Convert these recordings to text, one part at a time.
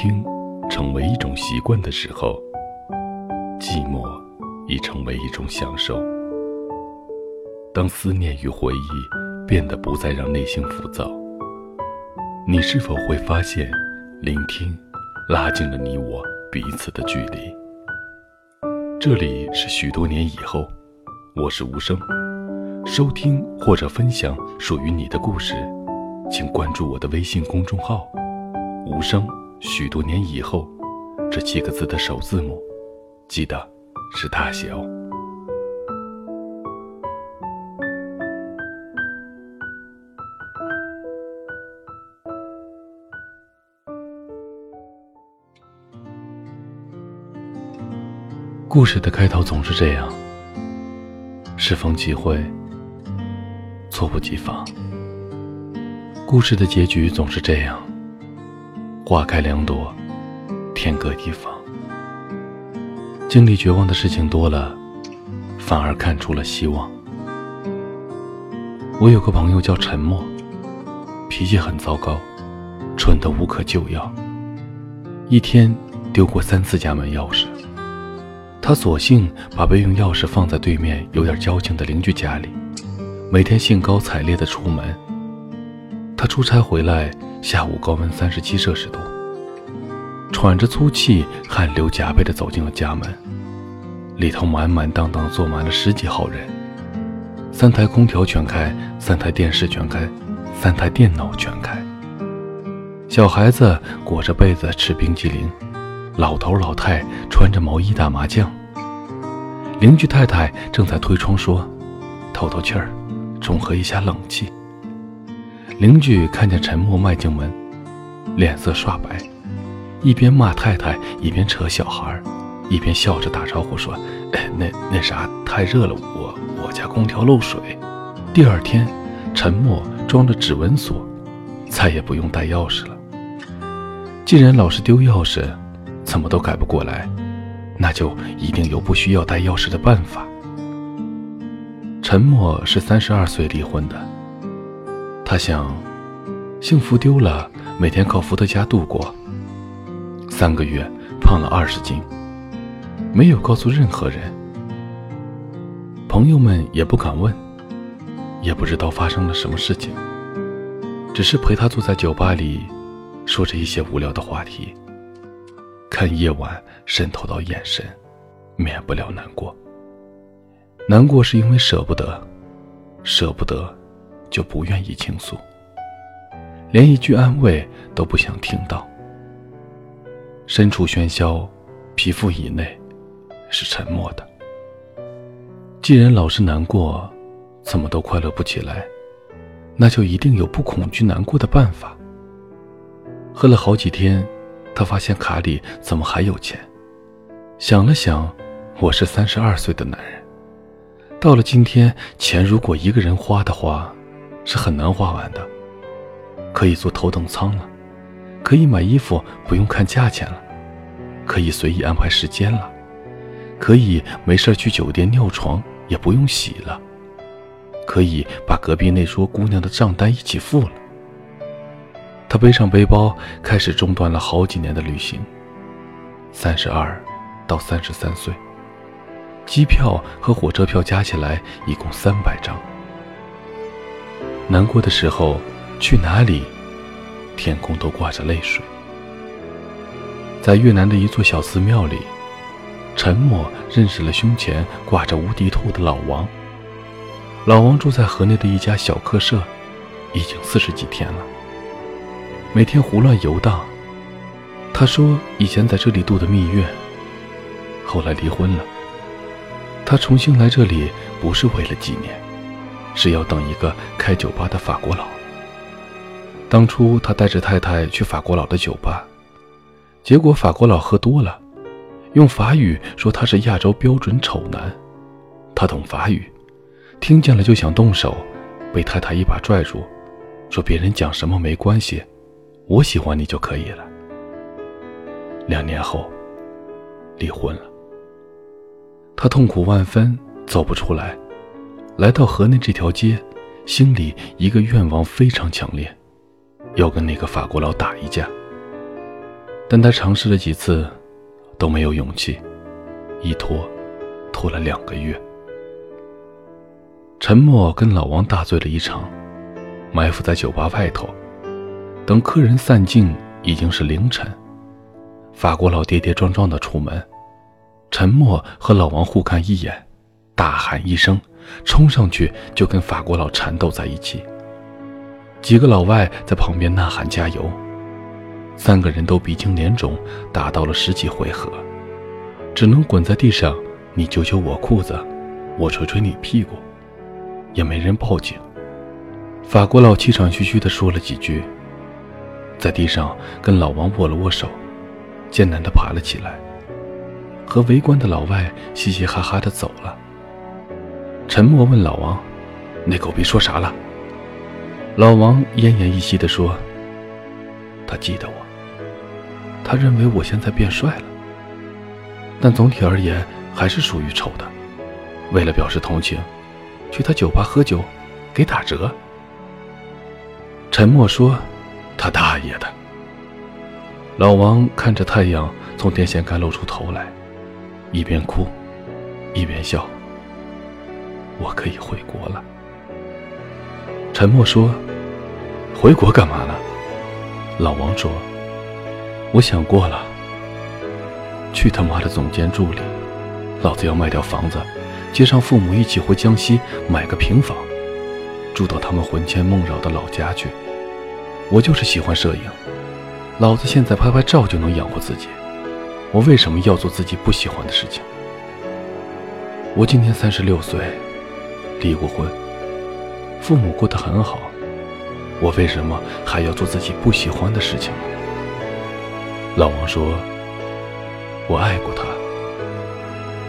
听成为一种习惯的时候，寂寞已成为一种享受。当思念与回忆变得不再让内心浮躁，你是否会发现，聆听拉近了你我彼此的距离？这里是许多年以后，我是无声。收听或者分享属于你的故事，请关注我的微信公众号“无声”。许多年以后，这七个字的首字母，记得是大写哦。故事的开头总是这样，适逢其会，猝不及防。故事的结局总是这样。花开两朵，天各一方。经历绝望的事情多了，反而看出了希望。我有个朋友叫沉默，脾气很糟糕，蠢得无可救药。一天丢过三次家门钥匙，他索性把备用钥匙放在对面有点交情的邻居家里，每天兴高采烈地出门。他出差回来。下午高温三十七摄氏度，喘着粗气，汗流浃背地走进了家门。里头满满当当坐满了十几号人，三台空调全开，三台电视全开，三台电脑全开。小孩子裹着被子吃冰激凌，老头老太穿着毛衣打麻将。邻居太太正在推窗说：“透透气儿，中和一下冷气。”邻居看见陈默迈进门，脸色刷白，一边骂太太，一边扯小孩，一边笑着打招呼说：“哎，那那啥，太热了，我我家空调漏水。”第二天，陈默装了指纹锁，再也不用带钥匙了。既然老是丢钥匙，怎么都改不过来，那就一定有不需要带钥匙的办法。陈默是三十二岁离婚的。他想，幸福丢了，每天靠伏特加度过。三个月胖了二十斤，没有告诉任何人，朋友们也不敢问，也不知道发生了什么事情，只是陪他坐在酒吧里，说着一些无聊的话题，看夜晚渗透到眼神，免不了难过。难过是因为舍不得，舍不得。就不愿意倾诉，连一句安慰都不想听到。身处喧嚣，皮肤以内是沉默的。既然老是难过，怎么都快乐不起来，那就一定有不恐惧难过的办法。喝了好几天，他发现卡里怎么还有钱？想了想，我是三十二岁的男人，到了今天，钱如果一个人花的话。是很难花完的。可以坐头等舱了，可以买衣服不用看价钱了，可以随意安排时间了，可以没事去酒店尿床也不用洗了，可以把隔壁那桌姑娘的账单一起付了。他背上背包，开始中断了好几年的旅行。三十二到三十三岁，机票和火车票加起来一共三百张。难过的时候，去哪里，天空都挂着泪水。在越南的一座小寺庙里，陈默认识了胸前挂着无敌兔的老王。老王住在河内的一家小客舍，已经四十几天了，每天胡乱游荡。他说以前在这里度的蜜月，后来离婚了。他重新来这里不是为了纪念。是要等一个开酒吧的法国佬。当初他带着太太去法国佬的酒吧，结果法国佬喝多了，用法语说他是亚洲标准丑男。他懂法语，听见了就想动手，被太太一把拽住，说别人讲什么没关系，我喜欢你就可以了。两年后，离婚了。他痛苦万分，走不出来。来到河内这条街，心里一个愿望非常强烈，要跟那个法国佬打一架。但他尝试了几次，都没有勇气，一拖，拖了两个月。陈默跟老王大醉了一场，埋伏在酒吧外头。等客人散尽，已经是凌晨。法国佬跌跌撞撞的出门，陈默和老王互看一眼，大喊一声，冲上去就跟法国佬缠斗在一起。几个老外在旁边呐喊加油。三个人都鼻青脸肿，打到了十几回合，只能滚在地上，你揪揪我裤子，我捶捶你屁股。也没人报警。法国佬气喘吁吁地说了几句，在地上跟老王握了握手，艰难地爬了起来，和围观的老外嘻嘻哈哈地走了。沉默问老王：“那狗逼说啥了？”老王奄奄一息地说：“他记得我，他认为我现在变帅了，但总体而言还是属于丑的。为了表示同情。”去他酒吧喝酒，给打折。沉默说：“他大爷的！”老王看着太阳从电线杆露出头来，一边哭，一边笑。我可以回国了。沉默说：“回国干嘛呢？”老王说：“我想过了。去他妈的总监助理，老子要卖掉房子。”接上父母一起回江西买个平房，住到他们魂牵梦绕的老家去。我就是喜欢摄影，老子现在拍拍照就能养活自己。我为什么要做自己不喜欢的事情？我今年三十六岁，离过婚，父母过得很好。我为什么还要做自己不喜欢的事情？老王说：“我爱过他，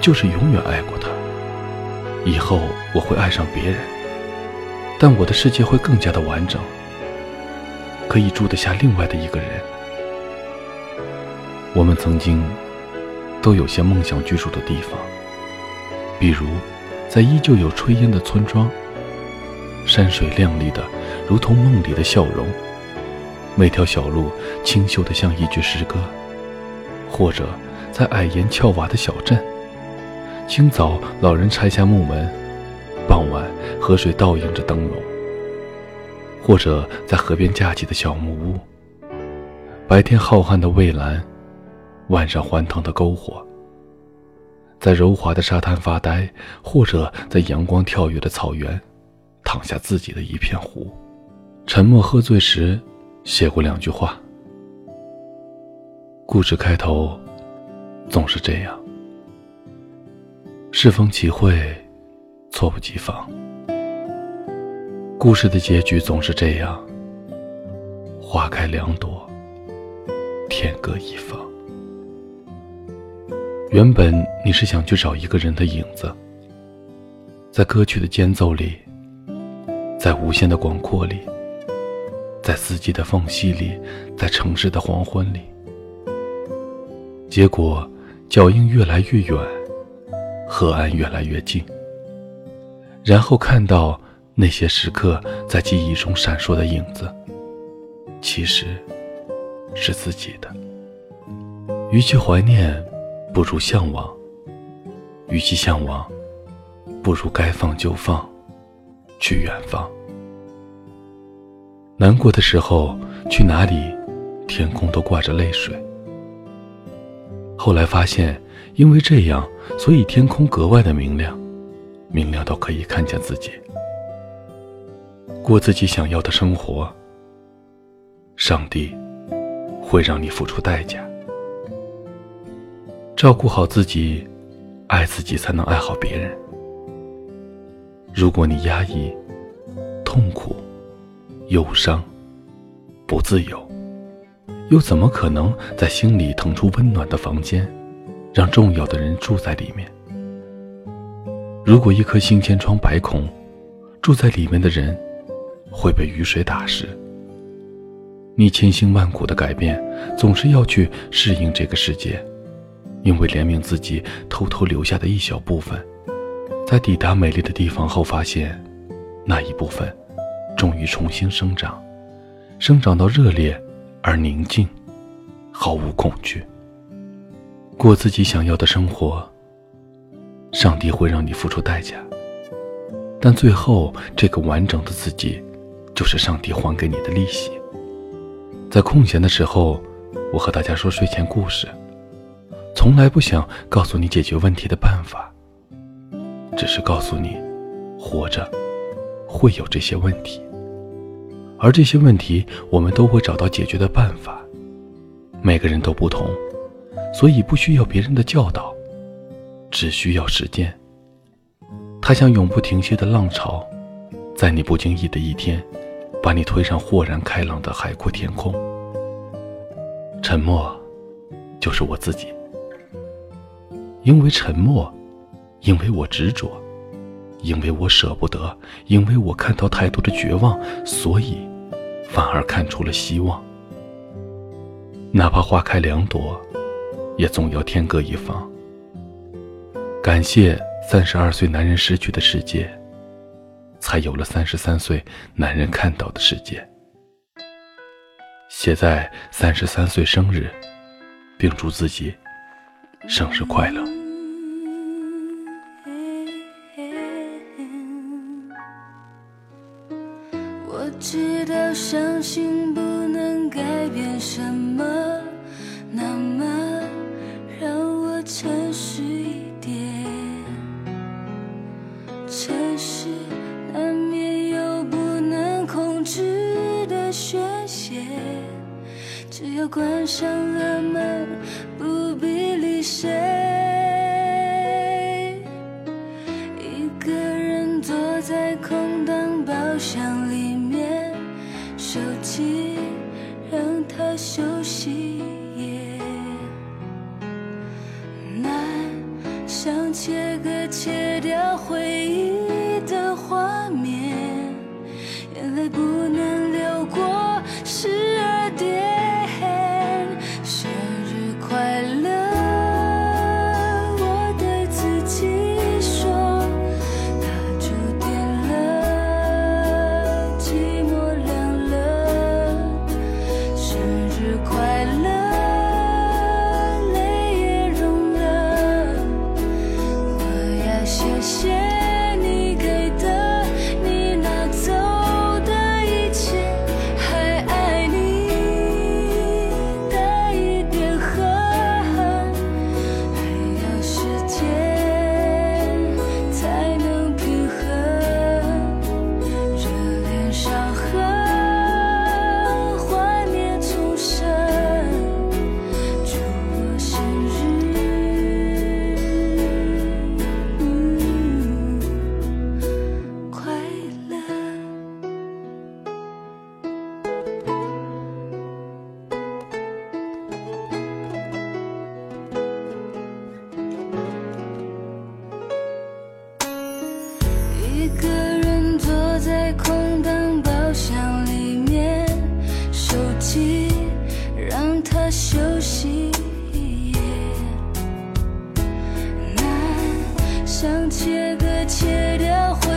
就是永远爱过他。”以后我会爱上别人，但我的世界会更加的完整，可以住得下另外的一个人。我们曾经都有些梦想居住的地方，比如在依旧有炊烟的村庄，山水亮丽的如同梦里的笑容，每条小路清秀的像一句诗歌，或者在矮檐翘瓦的小镇。清早，老人拆下木门；傍晚，河水倒映着灯笼。或者在河边架起的小木屋。白天浩瀚的蔚蓝，晚上欢腾的篝火。在柔滑的沙滩发呆，或者在阳光跳跃的草原，躺下自己的一片湖。沉默喝醉时，写过两句话。故事开头，总是这样。适逢其会，猝不及防。故事的结局总是这样：花开两朵，天各一方。原本你是想去找一个人的影子，在歌曲的间奏里，在无限的广阔里，在四季的缝隙里，在城市的黄昏里。结果，脚印越来越远。河岸越来越近，然后看到那些时刻在记忆中闪烁的影子，其实是自己的。与其怀念，不如向往；与其向往，不如该放就放，去远方。难过的时候，去哪里，天空都挂着泪水。后来发现。因为这样，所以天空格外的明亮，明亮到可以看见自己，过自己想要的生活。上帝会让你付出代价，照顾好自己，爱自己才能爱好别人。如果你压抑、痛苦、忧伤、不自由，又怎么可能在心里腾出温暖的房间？让重要的人住在里面。如果一颗心千疮百孔，住在里面的人会被雨水打湿。你千辛万苦的改变，总是要去适应这个世界，因为怜悯自己偷偷留下的一小部分，在抵达美丽的地方后，发现那一部分终于重新生长，生长到热烈而宁静，毫无恐惧，过自己想要的生活。上帝会让你付出代价，但最后这个完整的自己，就是上帝还给你的利息。在空闲的时候，我和大家说睡前故事，从来不想告诉你解决问题的办法，只是告诉你，活着会有这些问题，而这些问题我们都会找到解决的办法。每个人都不同，所以不需要别人的教导。只需要时间。它像永不停歇的浪潮，在你不经意的一天，把你推上豁然开朗的海阔天空。沉默，就是我自己。因为沉默，因为我执着，因为我舍不得，因为我看到太多的绝望，所以反而看出了希望。哪怕花开两朵，也总要天各一方。感谢三十二岁男人失去的世界，才有了三十三岁男人看到的世界。写在三十三岁生日，并祝自己生日快乐。知道伤心不能改变什么，那么让我诚实一点。城市难免有不能控制的宣泄，只要关上了门，不必理谁。想切割，切掉。